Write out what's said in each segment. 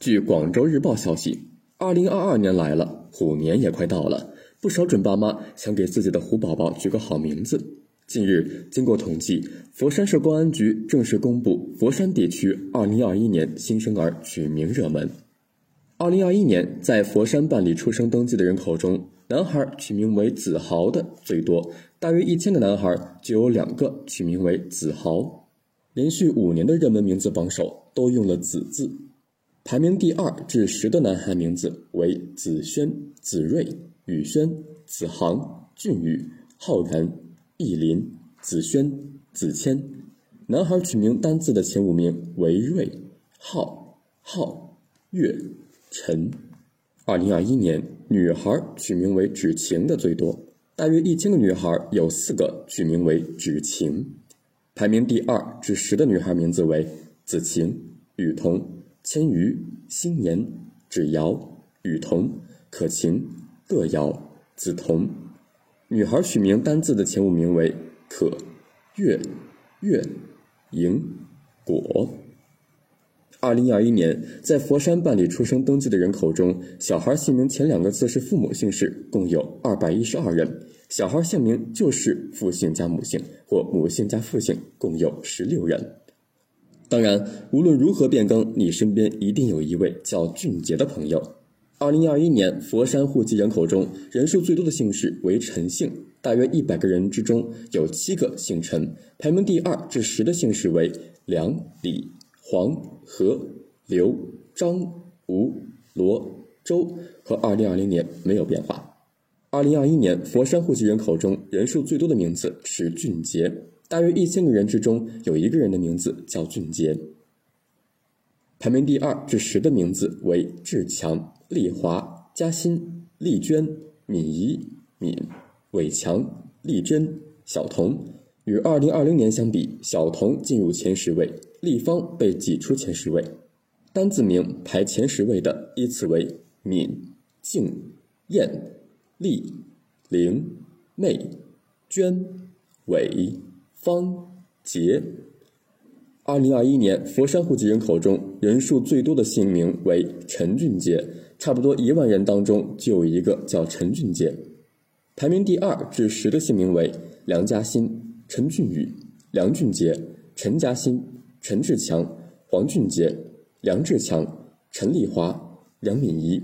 据广州日报消息，二零二二年来了，虎年也快到了，不少准爸妈想给自己的虎宝宝取个好名字。近日，经过统计，佛山市公安局正式公布佛山地区2021年新生儿取名热门。2021年，在佛山办理出生登记的人口中，男孩取名为子豪的最多，大约一千个男孩就有两个取名为子豪。连续五年的热门名字榜首都用了“子”字，排名第二至十的男孩名字为子轩、子睿、宇轩、子航、俊宇、浩然。意林、子轩、子谦，男孩取名单字的前五名为瑞、浩、浩、月、陈。二零二一年，女孩取名为芷晴的最多，大约一千个女孩有四个取名为芷晴。排名第二至十的女孩名字为子晴、雨桐、千瑜、新年、芷瑶、雨桐、可晴、乐瑶、梓潼。女孩取名单字的前五名为可、月、月、莹、果。二零二一年，在佛山办理出生登记的人口中，小孩姓名前两个字是父母姓氏，共有二百一十二人；小孩姓名就是父姓加母姓或母姓加父姓，共有十六人。当然，无论如何变更，你身边一定有一位叫俊杰的朋友。二零二一年，佛山户籍人口中人数最多的姓氏为陈姓，大约一百个人之中有七个姓陈。排名第二至十的姓氏为梁、李、黄、何、刘、张、吴、罗、周，和二零二零年没有变化。二零二一年，佛山户籍人口中人数最多的名字是俊杰，大约一千个人之中有一个人的名字叫俊杰。排名第二至十的名字为志强。丽华、嘉欣、丽娟、敏仪、敏、伟强、丽珍、小童，与二零二零年相比，小童进入前十位，丽芳被挤出前十位。单字名排前十位的依次为敏、静、燕、丽、玲、媚、娟、伟、方、杰。二零二一年，佛山户籍人口中人数最多的姓名为陈俊杰。差不多一万人当中就有一个叫陈俊杰，排名第二至十的姓名为梁嘉欣、陈俊宇、梁俊杰、陈嘉欣、陈志强、黄俊杰、梁志强、陈丽华、梁敏仪。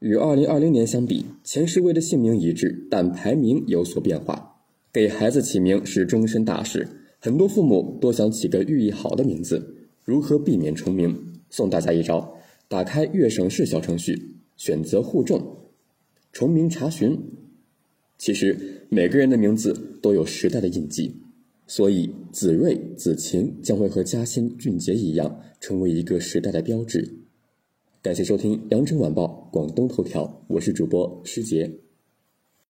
与二零二零年相比，前十位的姓名一致，但排名有所变化。给孩子起名是终身大事，很多父母都想起个寓意好的名字。如何避免重名？送大家一招。打开粤省事小程序，选择互证，重名查询。其实每个人的名字都有时代的印记，所以子睿、子晴将会和嘉欣、俊杰一样，成为一个时代的标志。感谢收听羊城晚报广东头条，我是主播施杰。